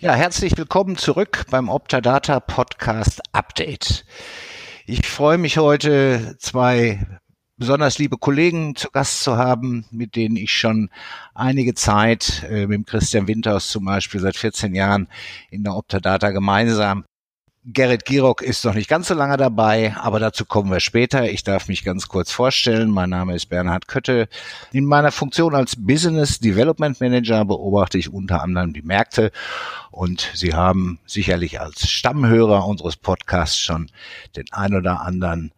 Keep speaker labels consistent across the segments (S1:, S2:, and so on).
S1: Ja, herzlich willkommen zurück beim Optadata Podcast Update. Ich freue mich heute, zwei besonders liebe Kollegen zu Gast zu haben, mit denen ich schon einige Zeit, äh, mit Christian Winters zum Beispiel seit 14 Jahren in der Optadata gemeinsam Gerrit Girock ist noch nicht ganz so lange dabei, aber dazu kommen wir später. Ich darf mich ganz kurz vorstellen. Mein Name ist Bernhard Kötte. In meiner Funktion als Business Development Manager beobachte ich unter anderem die Märkte und Sie haben sicherlich als Stammhörer unseres Podcasts schon den ein oder anderen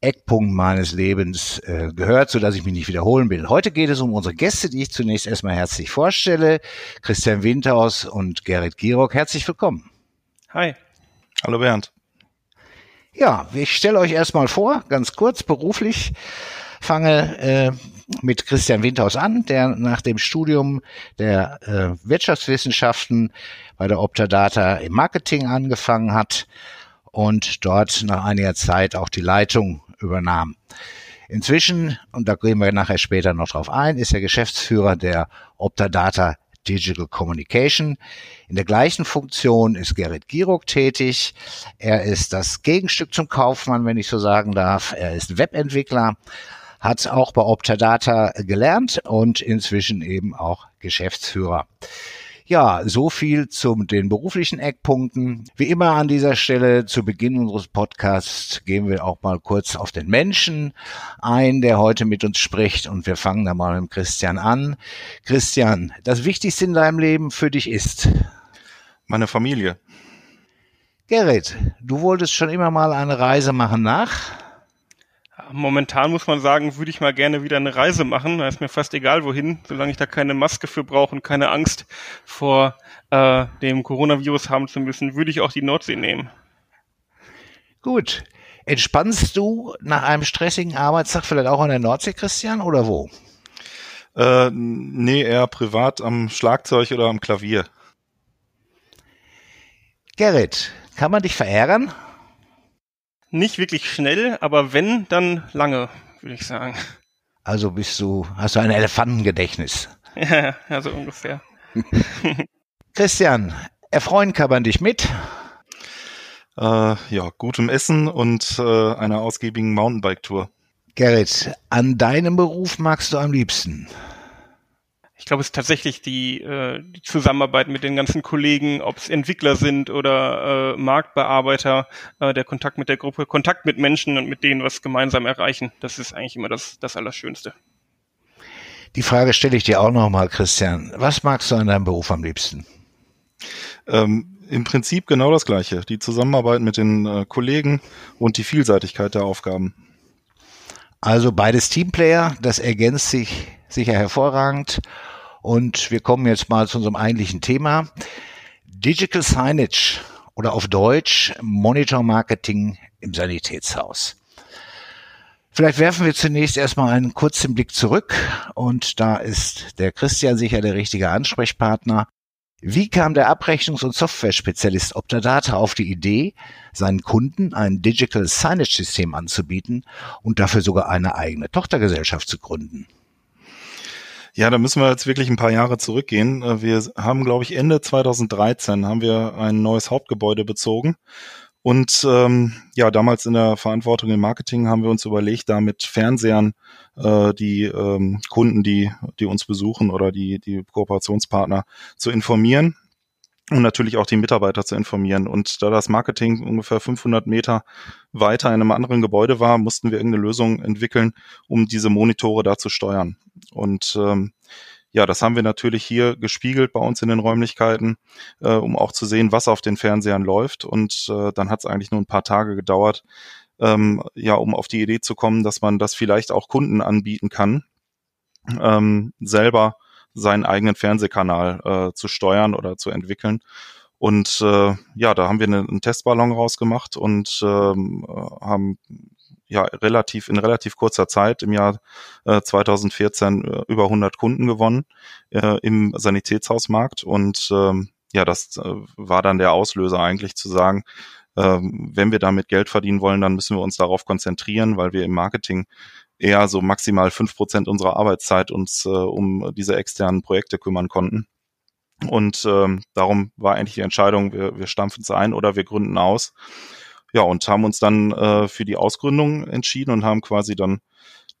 S1: Eckpunkt meines Lebens äh, gehört, so dass ich mich nicht wiederholen will. Heute geht es um unsere Gäste, die ich zunächst erstmal herzlich vorstelle. Christian Winthaus und Gerrit Girock. Herzlich willkommen.
S2: Hi.
S3: Hallo Bernd.
S1: Ja, ich stelle euch erstmal vor, ganz kurz beruflich. Fange äh, mit Christian Windhaus an, der nach dem Studium der äh, Wirtschaftswissenschaften bei der Optadata im Marketing angefangen hat und dort nach einiger Zeit auch die Leitung übernahm. Inzwischen, und da gehen wir nachher später noch drauf ein, ist er Geschäftsführer der Optadata Digital Communication. In der gleichen Funktion ist Gerrit Girock tätig. Er ist das Gegenstück zum Kaufmann, wenn ich so sagen darf. Er ist Webentwickler, hat auch bei Optadata gelernt und inzwischen eben auch Geschäftsführer. Ja, so viel zu den beruflichen Eckpunkten. Wie immer an dieser Stelle zu Beginn unseres Podcasts gehen wir auch mal kurz auf den Menschen ein, der heute mit uns spricht und wir fangen da mal mit Christian an. Christian, das Wichtigste in deinem Leben für dich ist?
S3: Meine Familie.
S1: Gerrit, du wolltest schon immer mal eine Reise machen nach?
S2: Momentan muss man sagen, würde ich mal gerne wieder eine Reise machen. Da ist mir fast egal wohin, solange ich da keine Maske für brauche und keine Angst vor äh, dem Coronavirus haben zu müssen, würde ich auch die Nordsee nehmen.
S1: Gut. Entspannst du nach einem stressigen Arbeitstag vielleicht auch an der Nordsee, Christian, oder wo?
S3: Äh, nee, eher privat am Schlagzeug oder am Klavier.
S1: Gerrit, kann man dich verärgern?
S2: Nicht wirklich schnell, aber wenn, dann lange, würde ich sagen.
S1: Also bist du, hast du ein Elefantengedächtnis.
S2: Ja, ja so ungefähr.
S1: Christian, erfreuen kann man dich mit?
S3: Äh, ja, gutem Essen und äh, einer ausgiebigen Mountainbike-Tour.
S1: Gerrit, an deinem Beruf magst du am liebsten?
S2: Ich glaube, es ist tatsächlich die, äh, die Zusammenarbeit mit den ganzen Kollegen, ob es Entwickler sind oder äh, Marktbearbeiter, äh, der Kontakt mit der Gruppe, Kontakt mit Menschen und mit denen was gemeinsam erreichen. Das ist eigentlich immer das, das Allerschönste.
S1: Die Frage stelle ich dir auch nochmal, Christian. Was magst du an deinem Beruf am liebsten?
S3: Ähm, Im Prinzip genau das Gleiche. Die Zusammenarbeit mit den äh, Kollegen und die Vielseitigkeit der Aufgaben.
S1: Also beides Teamplayer, das ergänzt sich sicher hervorragend. Und wir kommen jetzt mal zu unserem eigentlichen Thema. Digital Signage oder auf Deutsch Monitor Marketing im Sanitätshaus. Vielleicht werfen wir zunächst erstmal einen kurzen Blick zurück und da ist der Christian sicher der richtige Ansprechpartner. Wie kam der Abrechnungs- und Software-Spezialist Optadata auf die Idee, seinen Kunden ein Digital Signage System anzubieten und dafür sogar eine eigene Tochtergesellschaft zu gründen?
S3: Ja, da müssen wir jetzt wirklich ein paar Jahre zurückgehen. Äh, wir haben, glaube ich, Ende 2013 haben wir ein neues Hauptgebäude bezogen. Und ähm, ja, damals in der Verantwortung im Marketing haben wir uns überlegt, da mit Fernsehern äh, die ähm, Kunden, die, die uns besuchen oder die, die Kooperationspartner zu informieren und natürlich auch die Mitarbeiter zu informieren. Und da das Marketing ungefähr 500 Meter weiter in einem anderen Gebäude war, mussten wir irgendeine Lösung entwickeln, um diese Monitore da zu steuern. Und ähm, ja, das haben wir natürlich hier gespiegelt bei uns in den Räumlichkeiten, äh, um auch zu sehen, was auf den Fernsehern läuft. Und äh, dann hat es eigentlich nur ein paar Tage gedauert, ähm, ja, um auf die Idee zu kommen, dass man das vielleicht auch Kunden anbieten kann, ähm, selber seinen eigenen Fernsehkanal äh, zu steuern oder zu entwickeln. Und äh, ja, da haben wir einen, einen Testballon rausgemacht und ähm, haben ja relativ in relativ kurzer Zeit im Jahr äh, 2014 äh, über 100 Kunden gewonnen äh, im Sanitätshausmarkt und ähm, ja, das äh, war dann der Auslöser eigentlich zu sagen, ähm, wenn wir damit Geld verdienen wollen, dann müssen wir uns darauf konzentrieren, weil wir im Marketing eher so maximal fünf Prozent unserer Arbeitszeit uns äh, um diese externen Projekte kümmern konnten. Und ähm, darum war eigentlich die Entscheidung, wir, wir stampfen es ein oder wir gründen aus. Ja, und haben uns dann äh, für die Ausgründung entschieden und haben quasi dann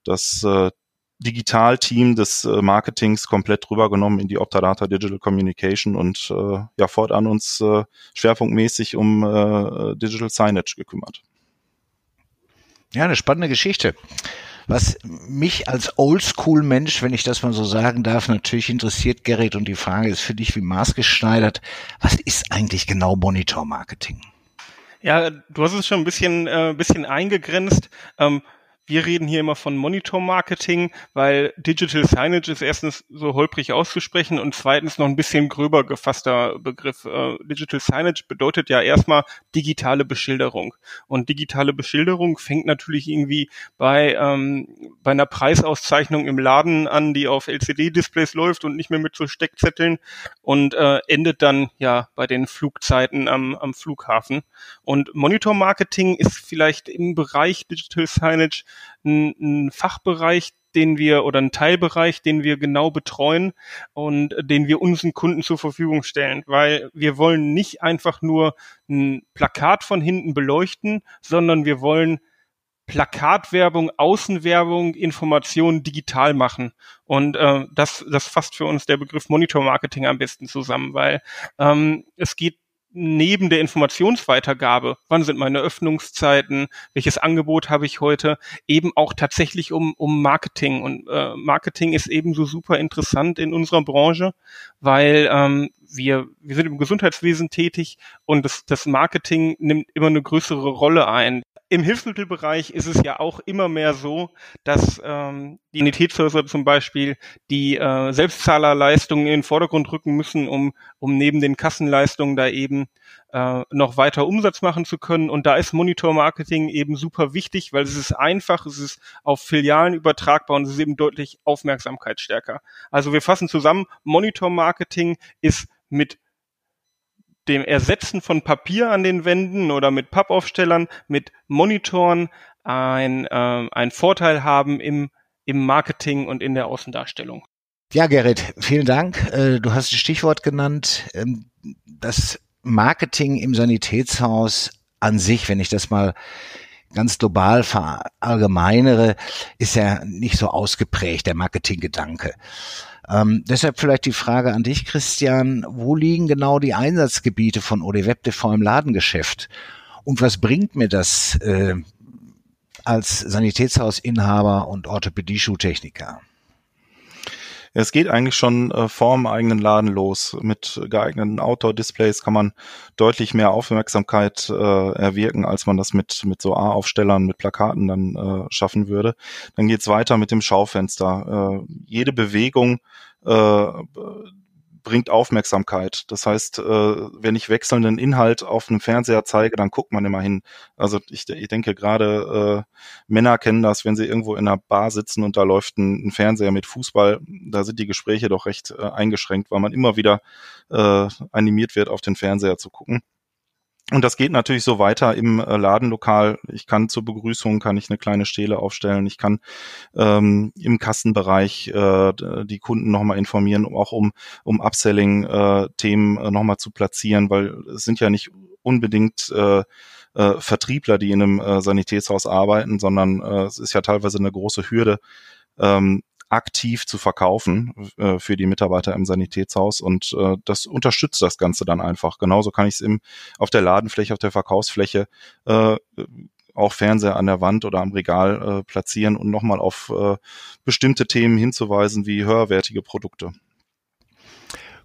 S3: das äh, Digitalteam des äh, Marketings komplett rübergenommen in die Optadata Digital Communication und äh, ja, fortan uns äh, schwerpunktmäßig um äh, Digital Signage gekümmert.
S1: Ja, eine spannende Geschichte. Was mich als Oldschool-Mensch, wenn ich das mal so sagen darf, natürlich interessiert, Gerrit, und die Frage ist für dich wie maßgeschneidert, was ist eigentlich genau Monitor-Marketing?
S2: Ja, du hast es schon ein bisschen, äh, bisschen eingegrenzt. Ähm, wir reden hier immer von Monitor-Marketing, weil Digital Signage ist erstens so holprig auszusprechen und zweitens noch ein bisschen gröber gefasster Begriff. Äh, Digital Signage bedeutet ja erstmal digitale Beschilderung. Und digitale Beschilderung fängt natürlich irgendwie bei, ähm, bei einer Preisauszeichnung im Laden an, die auf LCD-Displays läuft und nicht mehr mit so Steckzetteln und äh, endet dann ja bei den Flugzeiten am, am Flughafen. Und Monitor-Marketing ist vielleicht im Bereich Digital Signage ein, ein Fachbereich, den wir oder ein Teilbereich, den wir genau betreuen und den wir unseren Kunden zur Verfügung stellen, weil wir wollen nicht einfach nur ein Plakat von hinten beleuchten, sondern wir wollen Plakatwerbung, Außenwerbung, Informationen digital machen. Und äh, das, das fasst für uns der Begriff Monitor Marketing am besten zusammen, weil ähm, es geht neben der Informationsweitergabe, wann sind meine Öffnungszeiten, welches Angebot habe ich heute, eben auch tatsächlich um, um Marketing. Und äh, Marketing ist ebenso super interessant in unserer Branche, weil ähm, wir, wir sind im Gesundheitswesen tätig und das, das Marketing nimmt immer eine größere Rolle ein. Im Hilfsmittelbereich ist es ja auch immer mehr so, dass ähm, die Sanitätshäuser zum Beispiel die äh, Selbstzahlerleistungen in den Vordergrund rücken müssen, um, um neben den Kassenleistungen da eben äh, noch weiter Umsatz machen zu können. Und da ist Monitor-Marketing eben super wichtig, weil es ist einfach, es ist auf Filialen übertragbar und es ist eben deutlich aufmerksamkeitsstärker. Also wir fassen zusammen, Monitor-Marketing ist mit dem Ersetzen von Papier an den Wänden oder mit Pappaufstellern, mit Monitoren ein, äh, ein Vorteil haben im, im Marketing und in der Außendarstellung.
S1: Ja, Gerrit, vielen Dank. Äh, du hast ein Stichwort genannt. Ähm, das Marketing im Sanitätshaus an sich, wenn ich das mal ganz global verallgemeinere, ist ja nicht so ausgeprägt, der Marketinggedanke. Ähm, deshalb vielleicht die Frage an dich, Christian, wo liegen genau die Einsatzgebiete von OD WebTV im Ladengeschäft? Und was bringt mir das äh, als Sanitätshausinhaber und Orthopädie-Schuhtechniker?
S3: Es geht eigentlich schon äh, vorm eigenen Laden los. Mit geeigneten Outdoor-Displays kann man deutlich mehr Aufmerksamkeit äh, erwirken, als man das mit, mit so A-Aufstellern, mit Plakaten dann äh, schaffen würde. Dann geht's weiter mit dem Schaufenster. Äh, jede Bewegung äh, bringt Aufmerksamkeit. Das heißt, äh, wenn ich wechselnden Inhalt auf einem Fernseher zeige, dann guckt man immer hin. Also ich, ich denke gerade äh, Männer kennen das, wenn sie irgendwo in einer Bar sitzen und da läuft ein, ein Fernseher mit Fußball, da sind die Gespräche doch recht äh, eingeschränkt, weil man immer wieder äh, animiert wird, auf den Fernseher zu gucken. Und das geht natürlich so weiter im äh, Ladenlokal. Ich kann zur Begrüßung kann ich eine kleine Stele aufstellen. Ich kann ähm, im Kassenbereich äh, die Kunden nochmal informieren, auch um um Upselling-Themen äh, nochmal zu platzieren, weil es sind ja nicht unbedingt äh, äh, Vertriebler, die in einem äh, Sanitätshaus arbeiten, sondern äh, es ist ja teilweise eine große Hürde, ähm, aktiv zu verkaufen äh, für die Mitarbeiter im Sanitätshaus und äh, das unterstützt das Ganze dann einfach. Genauso kann ich es im auf der Ladenfläche, auf der Verkaufsfläche äh, auch Fernseher an der Wand oder am Regal äh, platzieren und nochmal auf äh, bestimmte Themen hinzuweisen wie höherwertige Produkte.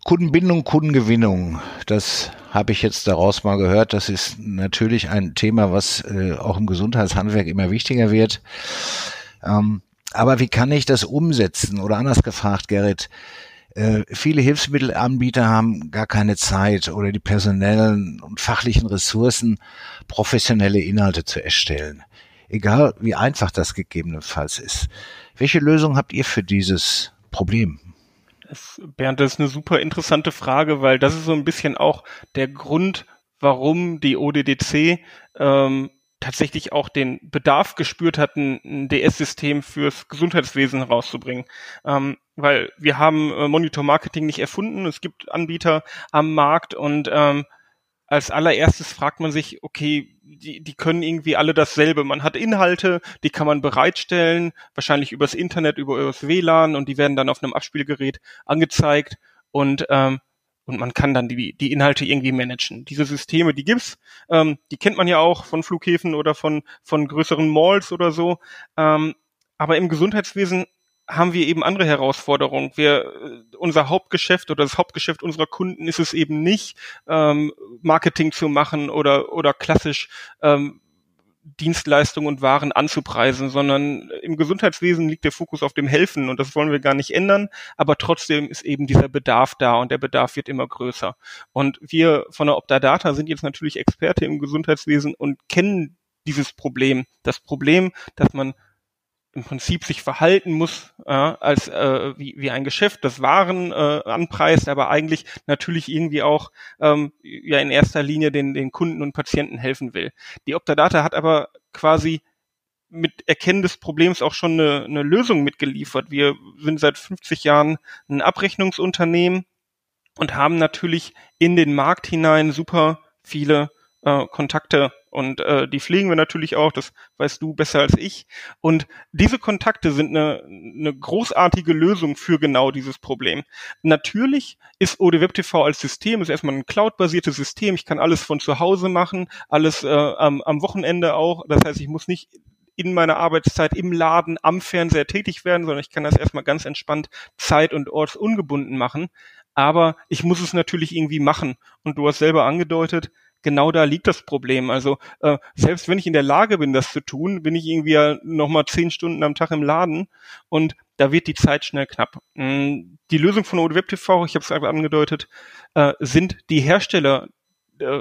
S1: Kundenbindung, Kundengewinnung, das habe ich jetzt daraus mal gehört. Das ist natürlich ein Thema, was äh, auch im Gesundheitshandwerk immer wichtiger wird. Ähm, aber wie kann ich das umsetzen? Oder anders gefragt, Gerrit, Äh, viele Hilfsmittelanbieter haben gar keine Zeit oder die personellen und fachlichen Ressourcen, professionelle Inhalte zu erstellen. Egal wie einfach das gegebenenfalls ist. Welche Lösung habt ihr für dieses Problem?
S2: Das, Bernd, das ist eine super interessante Frage, weil das ist so ein bisschen auch der Grund, warum die ODDC ähm, tatsächlich auch den Bedarf gespürt hat, ein, DS-System fürs Gesundheitswesen herauszubringen. Ähm, weil wir haben äh, Monitor Marketing nicht erfunden. Es gibt Anbieter am Markt und ähm, als allererstes fragt man sich, okay, die, die können irgendwie alle dasselbe. Man hat Inhalte, die kann man bereitstellen, wahrscheinlich übers Internet, über übers WLAN und die werden dann auf einem Abspielgerät angezeigt und ähm, und man kann dann die, die Inhalte irgendwie managen. Diese Systeme, die gibt's, ähm, die kennt man ja auch von Flughäfen oder von, von größeren Malls oder so. Ähm, aber im Gesundheitswesen haben wir eben andere Herausforderungen. Wir, äh, unser Hauptgeschäft oder das Hauptgeschäft unserer Kunden ist es eben nicht, ähm, Marketing zu machen oder, oder klassisch ähm, Dienstleistungen und Waren anzupreisen, sondern im Gesundheitswesen liegt der Fokus auf dem Helfen und das wollen wir gar nicht ändern, aber trotzdem ist eben dieser Bedarf da und der Bedarf wird immer größer. Und wir von der Optadata sind jetzt natürlich Experte im Gesundheitswesen und kennen dieses Problem. Das Problem, dass man im Prinzip sich verhalten muss äh, als äh, wie, wie ein Geschäft, das Waren äh, anpreist, aber eigentlich natürlich irgendwie auch ähm, ja in erster Linie den, den Kunden und Patienten helfen will. Die Optadata hat aber quasi mit Erkennen des Problems auch schon eine, eine Lösung mitgeliefert. Wir sind seit 50 Jahren ein Abrechnungsunternehmen und haben natürlich in den Markt hinein super viele äh, Kontakte und äh, die pflegen wir natürlich auch, das weißt du besser als ich. Und diese Kontakte sind eine, eine großartige Lösung für genau dieses Problem. Natürlich ist ODWebTV als System, ist erstmal ein cloud-basiertes System. Ich kann alles von zu Hause machen, alles äh, am, am Wochenende auch. Das heißt, ich muss nicht in meiner Arbeitszeit im Laden am Fernseher tätig werden, sondern ich kann das erstmal ganz entspannt zeit- und ortsungebunden machen. Aber ich muss es natürlich irgendwie machen. Und du hast selber angedeutet, genau da liegt das Problem. Also äh, selbst wenn ich in der Lage bin, das zu tun, bin ich irgendwie ja noch mal zehn Stunden am Tag im Laden und da wird die Zeit schnell knapp. Mm, die Lösung von ODWebTV, ich habe es angedeutet, äh, sind die Hersteller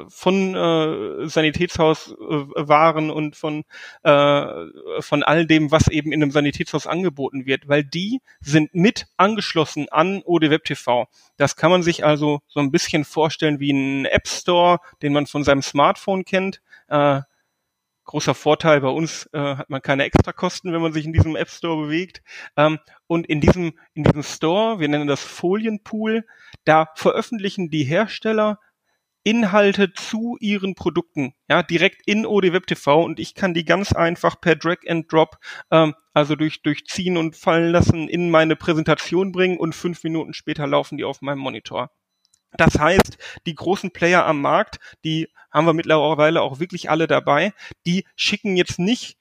S2: von äh, Sanitätshauswaren äh, und von äh, von all dem, was eben in einem Sanitätshaus angeboten wird, weil die sind mit angeschlossen an OD TV. Das kann man sich also so ein bisschen vorstellen wie ein App Store, den man von seinem Smartphone kennt. Äh, großer Vorteil bei uns äh, hat man keine Extrakosten, wenn man sich in diesem App Store bewegt. Ähm, und in diesem in diesem Store, wir nennen das Folienpool, da veröffentlichen die Hersteller Inhalte zu ihren Produkten, ja, direkt in OD TV und ich kann die ganz einfach per Drag and Drop, ähm, also durch, durch Ziehen und Fallen lassen, in meine Präsentation bringen und fünf Minuten später laufen die auf meinem Monitor. Das heißt, die großen Player am Markt, die haben wir mittlerweile auch wirklich alle dabei, die schicken jetzt nicht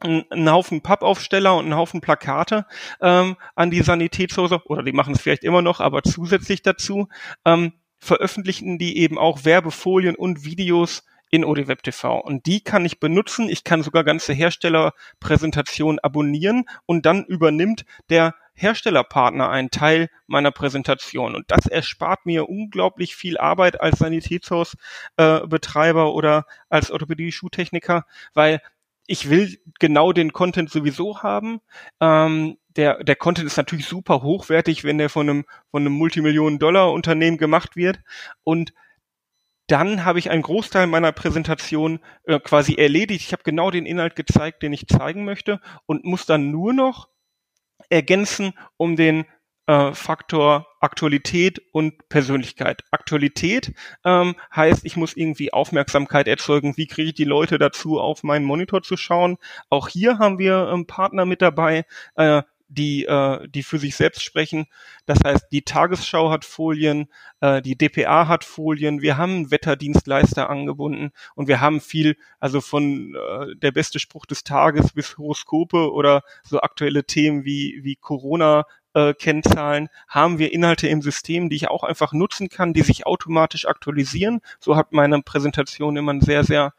S2: einen Haufen Pappaufsteller und einen Haufen Plakate ähm, an die Sanitätshäuser, oder die machen es vielleicht immer noch, aber zusätzlich dazu, ähm, veröffentlichen die eben auch Werbefolien und Videos in ODWeb TV. Und die kann ich benutzen. Ich kann sogar ganze Herstellerpräsentationen abonnieren und dann übernimmt der Herstellerpartner einen Teil meiner Präsentation. Und das erspart mir unglaublich viel Arbeit als Sanitätshausbetreiber äh, oder als Orthopädie-Schuhtechniker, weil ich will genau den Content sowieso haben. Ähm, der, der Content ist natürlich super hochwertig, wenn der von einem, von einem Multimillionen-Dollar-Unternehmen gemacht wird. Und dann habe ich einen Großteil meiner Präsentation äh, quasi erledigt. Ich habe genau den Inhalt gezeigt, den ich zeigen möchte und muss dann nur noch ergänzen um den äh, Faktor Aktualität und Persönlichkeit. Aktualität ähm, heißt, ich muss irgendwie Aufmerksamkeit erzeugen. Wie kriege ich die Leute dazu, auf meinen Monitor zu schauen? Auch hier haben wir ähm, Partner mit dabei, äh, die, äh, die für sich selbst sprechen. Das heißt, die Tagesschau hat Folien, äh, die DPA hat Folien, wir haben Wetterdienstleister angebunden und wir haben viel, also von äh, der beste Spruch des Tages bis Horoskope oder so aktuelle Themen wie, wie Corona äh, Kennzahlen, haben wir Inhalte im System, die ich auch einfach nutzen kann, die sich automatisch aktualisieren. So hat meine Präsentation immer einen sehr, sehr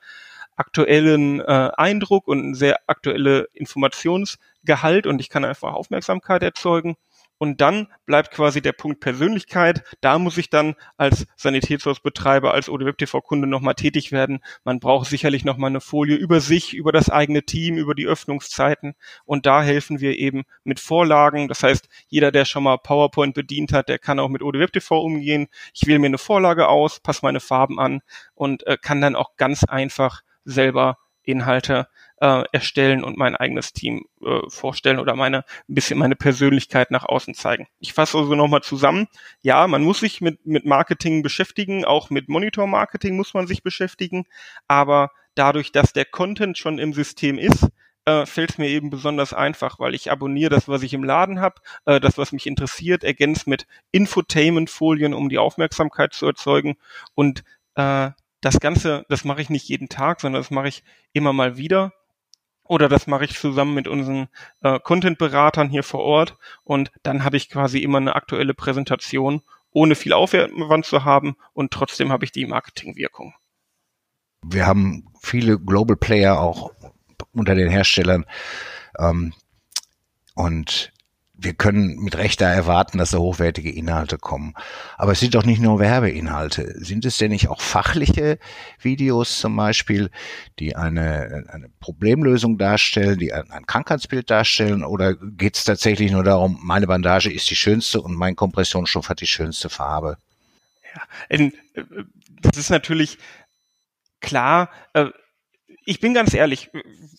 S2: aktuellen äh, Eindruck und eine sehr aktuelle Informationsgehalt und ich kann einfach Aufmerksamkeit erzeugen. Und dann bleibt quasi der Punkt Persönlichkeit. Da muss ich dann als Sanitätshausbetreiber, als ODWebTV-Kunde nochmal tätig werden. Man braucht sicherlich nochmal eine Folie über sich, über das eigene Team, über die Öffnungszeiten. Und da helfen wir eben mit Vorlagen. Das heißt, jeder, der schon mal PowerPoint bedient hat, der kann auch mit ODWebTV umgehen. Ich wähle mir eine Vorlage aus, passe meine Farben an und äh, kann dann auch ganz einfach selber Inhalte äh, erstellen und mein eigenes Team äh, vorstellen oder meine ein bisschen meine Persönlichkeit nach außen zeigen. Ich fasse also nochmal zusammen. Ja, man muss sich mit, mit Marketing beschäftigen, auch mit Monitor-Marketing muss man sich beschäftigen, aber dadurch, dass der Content schon im System ist, äh, fällt es mir eben besonders einfach, weil ich abonniere das, was ich im Laden habe, äh, das, was mich interessiert, ergänzt mit Infotainment-Folien, um die Aufmerksamkeit zu erzeugen und äh, das Ganze, das mache ich nicht jeden Tag, sondern das mache ich immer mal wieder. Oder das mache ich zusammen mit unseren äh, Content-Beratern hier vor Ort und dann habe ich quasi immer eine aktuelle Präsentation, ohne viel Aufwand zu haben und trotzdem habe ich die Marketingwirkung.
S1: Wir haben viele Global Player auch unter den Herstellern ähm, und wir können mit Recht da erwarten, dass da hochwertige Inhalte kommen. Aber es sind doch nicht nur Werbeinhalte. Sind es denn nicht auch fachliche Videos zum Beispiel, die eine, eine Problemlösung darstellen, die ein, ein Krankheitsbild darstellen? Oder geht es tatsächlich nur darum, meine Bandage ist die schönste und mein Kompressionsstoff hat die schönste Farbe?
S2: Ja, äh, das ist natürlich klar. Äh, ich bin ganz ehrlich,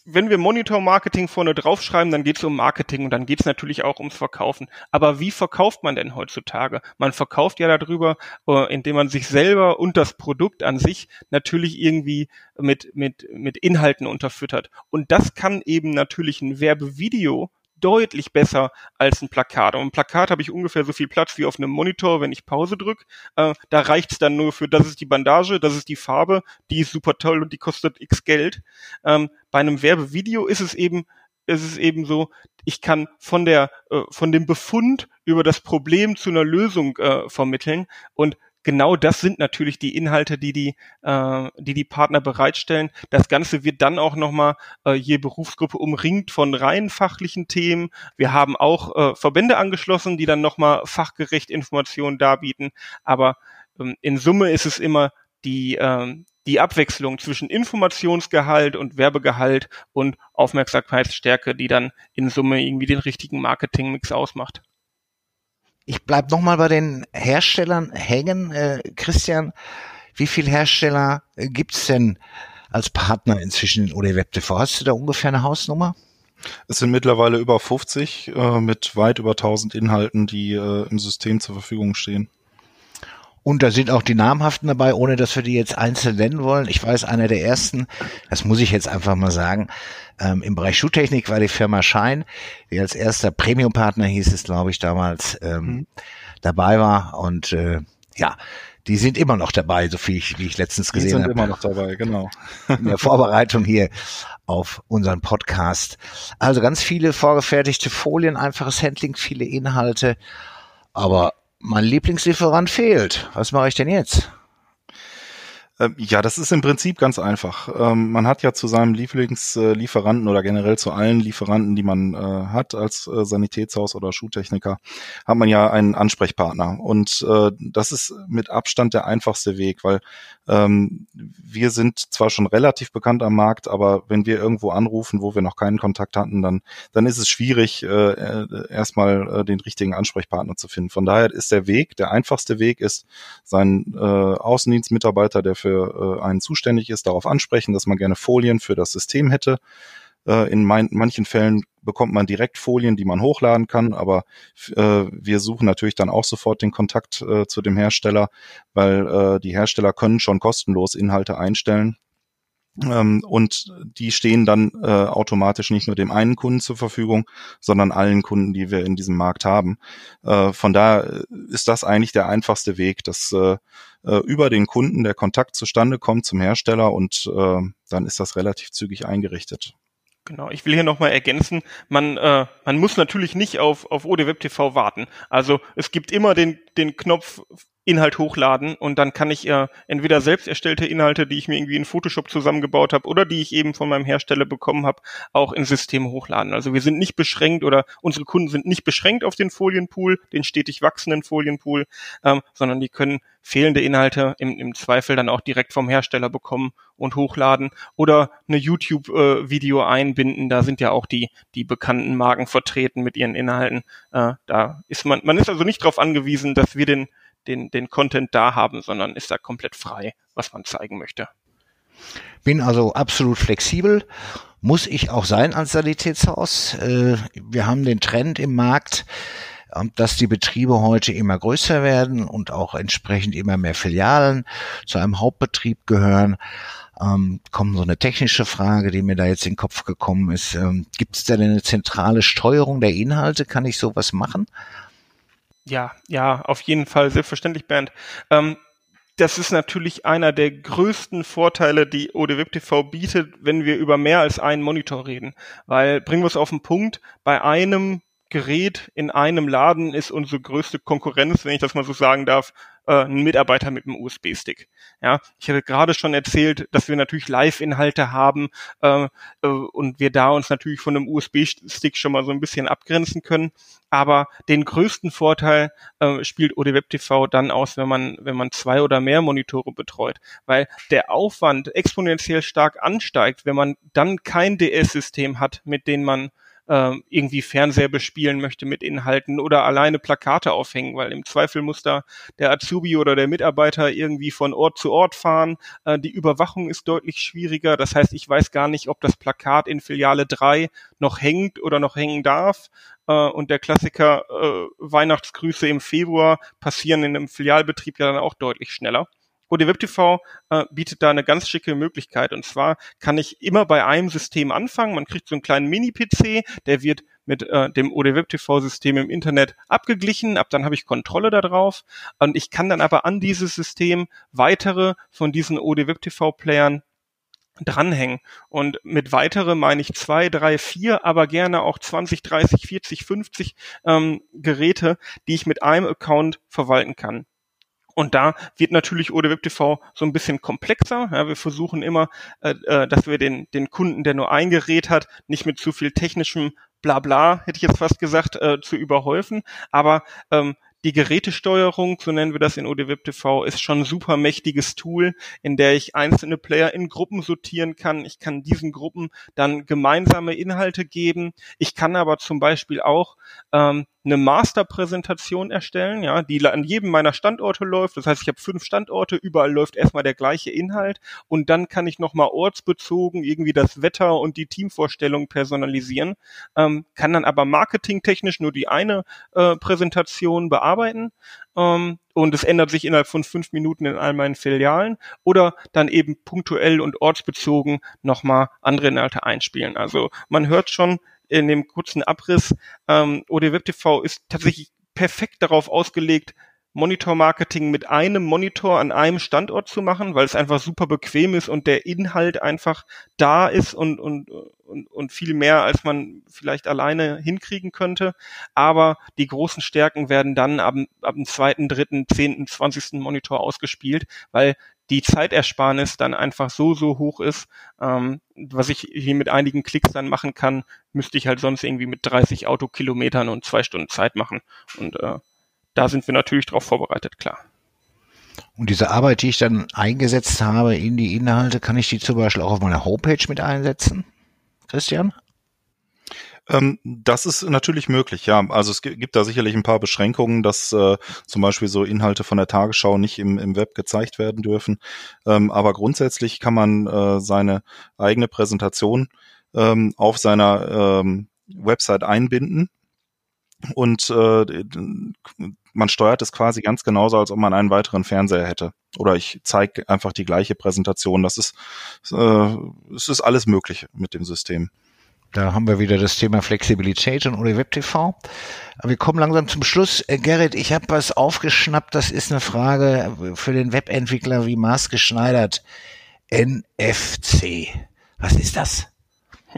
S2: wenn wir Monitor-Marketing vorne draufschreiben, dann geht es um Marketing und dann geht es natürlich auch ums Verkaufen. Aber wie verkauft man denn heutzutage? Man verkauft ja darüber, äh, indem man sich selber und das Produkt an sich natürlich irgendwie mit, mit, mit Inhalten unterfüttert. Und das kann eben natürlich ein Werbevideo deutlich besser als ein Plakat. Und ein Plakat habe ich ungefähr so viel Platz wie auf einem Monitor, wenn ich Pause drücke. Äh, da reicht's dann nur für, das ist die Bandage, das ist die Farbe, die ist super toll und die kostet x Geld. Ähm, bei einem Werbevideo ist es eben ist es eben so, ich kann von der äh, von dem Befund über das Problem zu einer Lösung äh, vermitteln und genau das sind natürlich die Inhalte, die die, äh, die, die Partner bereitstellen. Das Ganze wird dann auch nochmal äh, je Berufsgruppe umringt von rein fachlichen Themen. Wir haben auch äh, Verbände angeschlossen, die dann nochmal fachgerecht Informationen darbieten. Aber ähm, in Summe ist es immer die, äh, die Abwechslung zwischen Informationsgehalt und Werbegehalt und Aufmerksamkeitsstärke, die dann in Summe irgendwie den richtigen Marketingmix ausmacht.
S1: Ich bleib noch mal bei den Herstellern hängen. Äh, Christian, wie viele Hersteller äh, gibt's denn als Partner inzwischen in ODWebTV? Hast du da ungefähr eine Hausnummer?
S3: Es sind mittlerweile über 50 äh, mit weit über 1000 Inhalten, die äh, im System zur Verfügung stehen.
S1: Und da sind auch die namhaften dabei, ohne dass wir die jetzt einzeln nennen wollen. Ich weiß, einer der ersten, das muss ich jetzt einfach mal sagen, ähm, im Bereich Schuhtechnik war die Firma Schein, die als erster Premium-Partner hieß es, glaube ich, damals ähm, mhm. dabei war. Und äh, ja, die sind immer noch dabei, so viel ich, wie ich letztens gesehen habe. Die sind
S3: hab. immer noch dabei, genau.
S1: In der Vorbereitung hier auf unseren Podcast. Also ganz viele vorgefertigte Folien, einfaches Handling, viele Inhalte. Aber mein Lieblingslieferant fehlt. Was mache ich denn jetzt?
S3: Ähm, ja, das ist im Prinzip ganz einfach. Ähm, man hat ja zu seinem Lieblingslieferanten oder generell zu allen Lieferanten, die man äh, hat als äh, Sanitätshaus oder Schuhtechniker, hat man ja einen Ansprechpartner. Und äh, das ist mit Abstand der einfachste Weg, weil ähm, wir sind zwar schon relativ bekannt am Markt, aber wenn wir irgendwo anrufen, wo wir noch keinen Kontakt hatten, dann, dann ist es schwierig, erstmal den richtigen Ansprechpartner zu finden. Von daher ist der Weg, der einfachste Weg ist, seinen Außendienstmitarbeiter, der für äh, einen zuständig ist, darauf ansprechen, dass man gerne Folien für das System hätte. Äh, in manchen Fällen bekommt man direkt Folien, die man hochladen kann, aber äh, wir suchen natürlich dann auch sofort den Kontakt äh, zu dem Hersteller, weil äh, die Hersteller können schon kostenlos Inhalte einstellen ähm, und die stehen dann äh, automatisch nicht nur dem einen Kunden zur Verfügung, sondern allen Kunden, die wir in diesem Markt haben. Äh, von daher ist das eigentlich der einfachste Weg, dass äh, äh, über den Kunden der Kontakt zustande kommt zum Hersteller und äh, dann ist das relativ zügig eingerichtet.
S2: Genau, ich will hier nochmal ergänzen, man, äh, man muss natürlich nicht auf, auf ODWeb TV warten. Also es gibt immer den, den Knopf Inhalt hochladen und dann kann ich äh, entweder selbst erstellte Inhalte, die ich mir irgendwie in Photoshop zusammengebaut habe oder die ich eben von meinem Hersteller bekommen habe, auch ins System hochladen. Also wir sind nicht beschränkt oder unsere Kunden sind nicht beschränkt auf den Folienpool, den stetig wachsenden Folienpool, ähm, sondern die können fehlende Inhalte im, im Zweifel dann auch direkt vom Hersteller bekommen und hochladen oder eine YouTube-Video äh, einbinden. Da sind ja auch die, die bekannten Marken vertreten mit ihren Inhalten. Äh, da ist man, man ist also nicht darauf angewiesen, dass wir den den, den Content da haben, sondern ist da komplett frei, was man zeigen möchte.
S1: Bin also absolut flexibel. Muss ich auch sein als Sanitätshaus. Äh, wir haben den Trend im Markt, ähm, dass die Betriebe heute immer größer werden und auch entsprechend immer mehr Filialen zu einem Hauptbetrieb gehören. Ähm, kommt so eine technische Frage, die mir da jetzt in den Kopf gekommen ist. Ähm, Gibt es denn eine zentrale Steuerung der Inhalte? Kann ich sowas machen?
S2: Ja, ja, auf jeden Fall, selbstverständlich, Bernd. Ähm, das ist natürlich einer der größten Vorteile, die ODWeb TV bietet, wenn wir über mehr als einen Monitor reden. Weil, bringen wir es auf den Punkt, bei einem Gerät in einem Laden ist unsere größte Konkurrenz, wenn ich das mal so sagen darf, äh, ein Mitarbeiter mit einem USB-Stick. Ja, ich hatte gerade schon erzählt, dass wir natürlich Live-Inhalte haben äh, äh, und wir da uns natürlich von einem USB-Stick schon mal so ein bisschen abgrenzen können. Aber den größten Vorteil äh, spielt ODWeb TV dann aus, wenn man wenn man zwei oder mehr Monitore betreut, weil der Aufwand exponentiell stark ansteigt, wenn man dann kein DS-System hat, mit dem man äh, irgendwie Fernseher bespielen möchte mit Inhalten oder alleine Plakate aufhängen, weil im Zweifel muss da der Azubi oder der Mitarbeiter irgendwie von Ort zu Ort fahren. Äh, die Überwachung ist deutlich schwieriger. Das heißt, ich weiß gar nicht, ob das Plakat in Filiale 3 noch hängt oder noch hängen darf. Äh, und der Klassiker äh, Weihnachtsgrüße im Februar passieren in einem Filialbetrieb ja dann auch deutlich schneller. ODWebTV äh, bietet da eine ganz schicke Möglichkeit. Und zwar kann ich immer bei einem System anfangen. Man kriegt so einen kleinen Mini-PC, der wird mit äh, dem ODWebTV-System im Internet abgeglichen. Ab dann habe ich Kontrolle darauf. Und ich kann dann aber an dieses System weitere von diesen ODWebTV-Playern dranhängen. Und mit weitere meine ich zwei, drei, vier, aber gerne auch 20, 30, 40, 50 ähm, Geräte, die ich mit einem Account verwalten kann. Und da wird natürlich ODWeb TV so ein bisschen komplexer. Ja, wir versuchen immer, äh, äh, dass wir den, den Kunden, der nur ein Gerät hat, nicht mit zu viel technischem Blabla, hätte ich jetzt fast gesagt, äh, zu überhäufen. Aber ähm, die Gerätesteuerung, so nennen wir das in ODWeb TV, ist schon ein super mächtiges Tool, in der ich einzelne Player in Gruppen sortieren kann. Ich kann diesen Gruppen dann gemeinsame Inhalte geben. Ich kann aber zum Beispiel auch ähm, eine Masterpräsentation erstellen, ja, die an jedem meiner Standorte läuft. Das heißt, ich habe fünf Standorte, überall läuft erstmal der gleiche Inhalt und dann kann ich nochmal ortsbezogen irgendwie das Wetter und die Teamvorstellung personalisieren, ähm, kann dann aber marketingtechnisch nur die eine äh, Präsentation bearbeiten ähm, und es ändert sich innerhalb von fünf Minuten in all meinen Filialen oder dann eben punktuell und ortsbezogen nochmal andere Inhalte einspielen. Also man hört schon, in dem kurzen Abriss, ähm, OD TV ist tatsächlich perfekt darauf ausgelegt, Monitor-Marketing mit einem Monitor an einem Standort zu machen, weil es einfach super bequem ist und der Inhalt einfach da ist und, und, und, und viel mehr, als man vielleicht alleine hinkriegen könnte. Aber die großen Stärken werden dann ab, ab dem zweiten, dritten, zehnten, zwanzigsten Monitor ausgespielt, weil die Zeitersparnis dann einfach so, so hoch ist, ähm, was ich hier mit einigen Klicks dann machen kann, müsste ich halt sonst irgendwie mit 30 Autokilometern und zwei Stunden Zeit machen. Und äh, da sind wir natürlich darauf vorbereitet, klar.
S1: Und diese Arbeit, die ich dann eingesetzt habe in die Inhalte, kann ich die zum Beispiel auch auf meiner Homepage mit einsetzen? Christian?
S3: Ähm, das ist natürlich möglich, ja. Also es gibt da sicherlich ein paar Beschränkungen, dass äh, zum Beispiel so Inhalte von der Tagesschau nicht im, im Web gezeigt werden dürfen. Ähm, aber grundsätzlich kann man äh, seine eigene Präsentation ähm, auf seiner ähm, Website einbinden und äh, man steuert es quasi ganz genauso, als ob man einen weiteren Fernseher hätte. Oder ich zeige einfach die gleiche Präsentation. Das ist, äh, es ist alles möglich mit dem System.
S1: Da haben wir wieder das Thema Flexibilität und oder WebTV. Wir kommen langsam zum Schluss. Äh, Gerrit, ich habe was aufgeschnappt. Das ist eine Frage für den Webentwickler wie maßgeschneidert. NFC. Was ist das?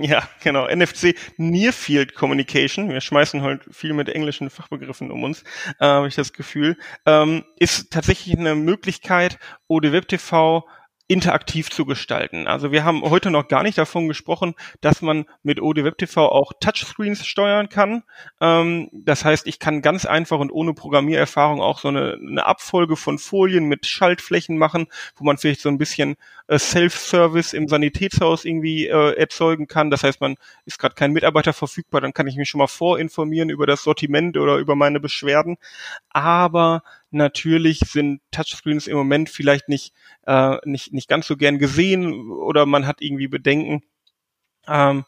S2: Ja, genau. NFC, Near Field Communication. Wir schmeißen halt viel mit englischen Fachbegriffen um uns, äh, habe ich das Gefühl. Ähm, ist tatsächlich eine Möglichkeit, OD TV interaktiv zu gestalten. Also wir haben heute noch gar nicht davon gesprochen, dass man mit OD Web TV auch Touchscreens steuern kann. Ähm, das heißt, ich kann ganz einfach und ohne Programmiererfahrung auch so eine, eine Abfolge von Folien mit Schaltflächen machen, wo man vielleicht so ein bisschen äh, Self-Service im Sanitätshaus irgendwie äh, erzeugen kann. Das heißt, man ist gerade kein Mitarbeiter verfügbar, dann kann ich mich schon mal vorinformieren über das Sortiment oder über meine Beschwerden. Aber natürlich sind Touchscreens im Moment vielleicht nicht, äh, nicht, nicht ganz so gern gesehen oder man hat irgendwie Bedenken. Ähm,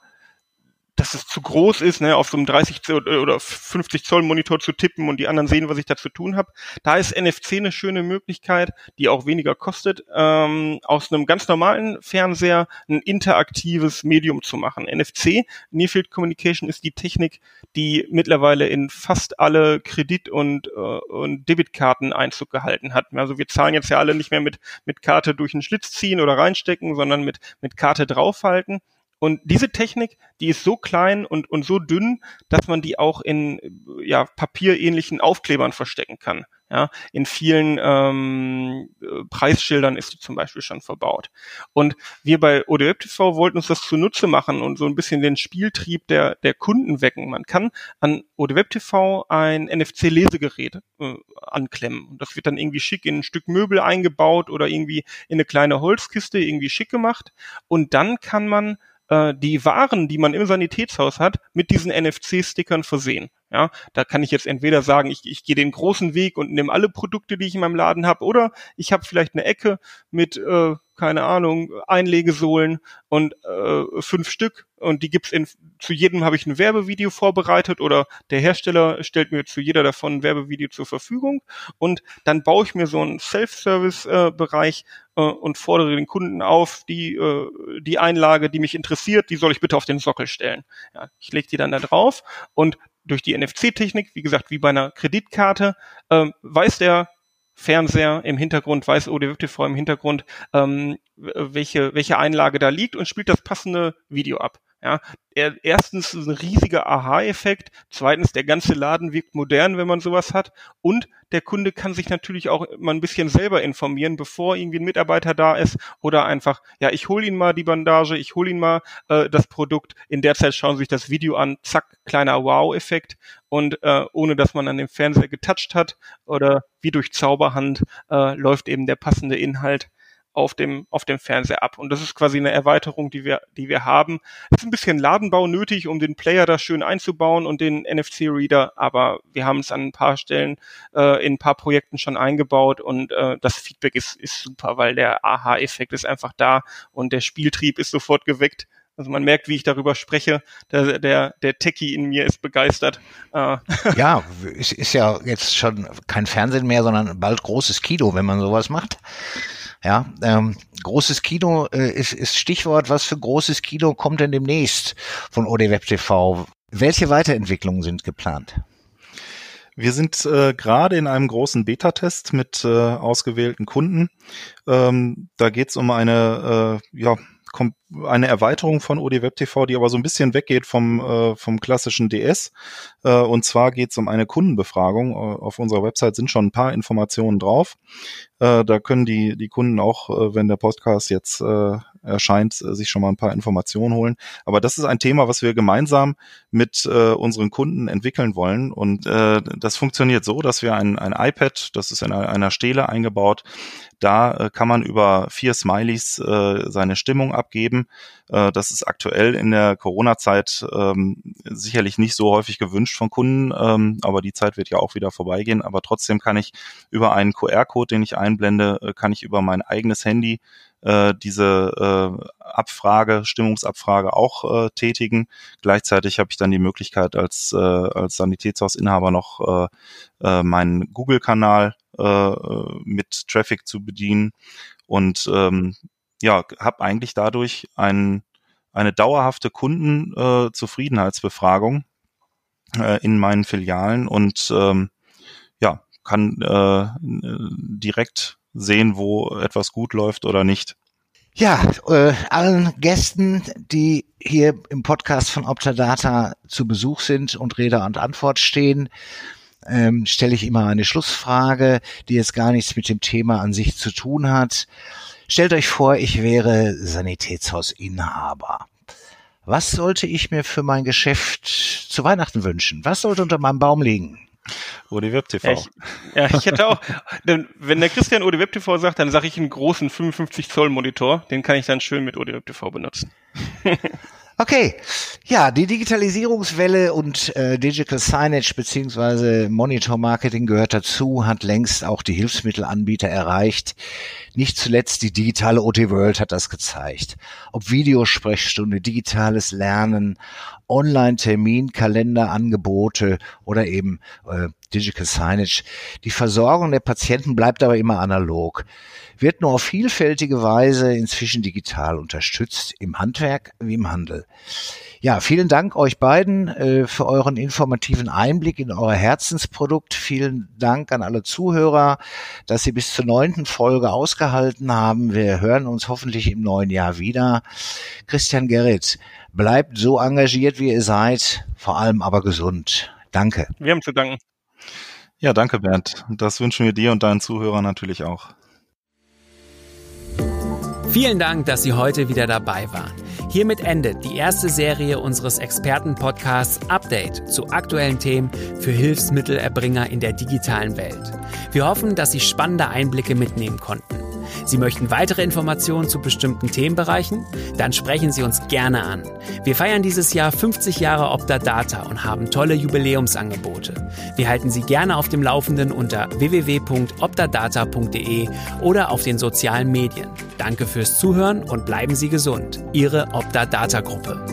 S2: dass es zu groß ist, ne, auf so einem 30 oder 50 Zoll Monitor zu tippen und die anderen sehen, was ich da zu tun habe. Da ist NFC eine schöne Möglichkeit, die auch weniger kostet, ähm, aus einem ganz normalen Fernseher ein interaktives Medium zu machen. NFC, Near Field Communication, ist die Technik, die mittlerweile in fast alle Kredit- und, äh, und Debitkarten Einzug gehalten hat. Also wir zahlen jetzt ja alle nicht mehr mit, mit Karte durch einen Schlitz ziehen oder reinstecken, sondern mit, mit Karte draufhalten. Und diese Technik, die ist so klein und, und so dünn, dass man die auch in ja, papierähnlichen Aufklebern verstecken kann. Ja, in vielen ähm, Preisschildern ist die zum Beispiel schon verbaut. Und wir bei ODWeb TV wollten uns das zunutze machen und so ein bisschen den Spieltrieb der, der Kunden wecken. Man kann an ODWeb TV ein NFC-Lesegerät äh, anklemmen. Und das wird dann irgendwie schick in ein Stück Möbel eingebaut oder irgendwie in eine kleine Holzkiste irgendwie schick gemacht. Und dann kann man äh, die Waren, die man im Sanitätshaus hat, mit diesen NFC-Stickern versehen. Ja, da kann ich jetzt entweder sagen, ich, ich gehe den großen Weg und nehme alle Produkte, die ich in meinem Laden habe, oder ich habe vielleicht eine Ecke mit, äh, keine Ahnung, Einlegesohlen und äh, fünf Stück und die gibt's in zu jedem habe ich ein Werbevideo vorbereitet oder der Hersteller stellt mir zu jeder davon ein Werbevideo zur Verfügung und dann baue ich mir so einen Self-Service-Bereich äh, äh, und fordere den Kunden auf, die äh, die Einlage, die mich interessiert, die soll ich bitte auf den Sockel stellen. Ja, ich lege die dann da drauf und durch die NFC-Technik, wie gesagt, wie bei einer Kreditkarte, ähm, weiß der Fernseher im Hintergrund, weiß ODWTV im Hintergrund, ähm, welche, welche Einlage da liegt und spielt das passende Video ab. Ja, er, erstens ein riesiger Aha-Effekt, zweitens der ganze Laden wirkt modern, wenn man sowas hat und der Kunde kann sich natürlich auch mal ein bisschen selber informieren, bevor irgendwie ein Mitarbeiter da ist oder einfach, ja, ich hole ihn mal die Bandage, ich hole ihn mal äh, das Produkt, in der Zeit schauen Sie sich das Video an, zack, kleiner Wow-Effekt. Und äh, ohne dass man an dem Fernseher getoucht hat oder wie durch Zauberhand äh, läuft eben der passende Inhalt auf dem, auf dem Fernseher ab. Und das ist quasi eine Erweiterung, die wir, die wir haben. Es ist ein bisschen Ladenbau nötig, um den Player da schön einzubauen und den NFC-Reader, aber wir haben es an ein paar Stellen äh, in ein paar Projekten schon eingebaut und äh, das Feedback ist, ist super, weil der Aha-Effekt ist einfach da und der Spieltrieb ist sofort geweckt. Also man merkt, wie ich darüber spreche. Der, der, der Techie in mir ist begeistert.
S1: Äh. Ja, es ist ja jetzt schon kein Fernsehen mehr, sondern bald großes Kino, wenn man sowas macht. Ja, ähm, großes Kino äh, ist, ist Stichwort. Was für großes Kino kommt denn demnächst von OD TV? Welche Weiterentwicklungen sind geplant?
S3: Wir sind äh, gerade in einem großen Beta-Test mit äh, ausgewählten Kunden. Ähm, da geht es um eine äh, ja, eine Erweiterung von OD Web TV, die aber so ein bisschen weggeht vom, äh, vom klassischen DS. Äh, und zwar geht es um eine Kundenbefragung. Äh, auf unserer Website sind schon ein paar Informationen drauf. Äh, da können die, die Kunden auch, äh, wenn der Podcast jetzt äh, erscheint, sich schon mal ein paar Informationen holen. Aber das ist ein Thema, was wir gemeinsam mit äh, unseren Kunden entwickeln wollen. Und äh, das funktioniert so, dass wir ein, ein iPad, das ist in einer Stele eingebaut, da äh, kann man über vier Smileys äh, seine Stimmung abgeben. Äh, das ist aktuell in der Corona-Zeit ähm, sicherlich nicht so häufig gewünscht von Kunden, ähm, aber die Zeit wird ja auch wieder vorbeigehen. Aber trotzdem kann ich über einen QR-Code, den ich einblende, äh, kann ich über mein eigenes Handy äh, diese äh, Abfrage, Stimmungsabfrage auch äh, tätigen. Gleichzeitig habe ich dann die Möglichkeit als, äh, als Sanitätshausinhaber noch äh, äh, meinen Google-Kanal äh, mit Traffic zu bedienen und ähm, ja, habe eigentlich dadurch ein, eine dauerhafte Kundenzufriedenheitsbefragung äh, äh, in meinen Filialen und ähm, ja, kann äh, direkt sehen, wo etwas gut läuft oder nicht.
S1: Ja, äh, allen Gästen, die hier im Podcast von Optadata zu Besuch sind und Rede und Antwort stehen, ähm, stelle ich immer eine Schlussfrage, die jetzt gar nichts mit dem Thema an sich zu tun hat. Stellt euch vor, ich wäre Sanitätshausinhaber. Was sollte ich mir für mein Geschäft zu Weihnachten wünschen? Was sollte unter meinem Baum liegen?
S3: Odi Web TV.
S2: Ja, ich, ja, ich hätte auch, denn wenn der Christian Odi Web TV sagt, dann sage ich einen großen 55 Zoll Monitor, den kann ich dann schön mit Odi Web TV benutzen.
S1: Okay, ja, die Digitalisierungswelle und äh, Digital Signage beziehungsweise Monitor Marketing gehört dazu, hat längst auch die Hilfsmittelanbieter erreicht. Nicht zuletzt die digitale OT World hat das gezeigt. Ob Videosprechstunde, digitales Lernen, Online-Termin, Kalenderangebote oder eben äh, Digital Signage. Die Versorgung der Patienten bleibt aber immer analog, wird nur auf vielfältige Weise inzwischen digital unterstützt, im Handwerk wie im Handel. Ja, vielen Dank euch beiden äh, für euren informativen Einblick in euer Herzensprodukt. Vielen Dank an alle Zuhörer, dass Sie bis zur neunten Folge ausgehalten haben. Wir hören uns hoffentlich im neuen Jahr wieder. Christian Gerrit, bleibt so engagiert, wie ihr seid, vor allem aber gesund. Danke.
S2: Wir haben zu danken.
S3: Ja, danke Bernd. Das wünschen wir dir und deinen Zuhörern natürlich auch.
S4: Vielen Dank, dass Sie heute wieder dabei waren. Hiermit endet die erste Serie unseres Expertenpodcasts Update zu aktuellen Themen für Hilfsmittelerbringer in der digitalen Welt. Wir hoffen, dass Sie spannende Einblicke mitnehmen konnten. Sie möchten weitere Informationen zu bestimmten Themenbereichen? Dann sprechen Sie uns gerne an. Wir feiern dieses Jahr 50 Jahre Opta Data und haben tolle Jubiläumsangebote. Wir halten Sie gerne auf dem Laufenden unter www.optadata.de oder auf den sozialen Medien. Danke fürs Zuhören und bleiben Sie gesund. Ihre Opta Data Gruppe.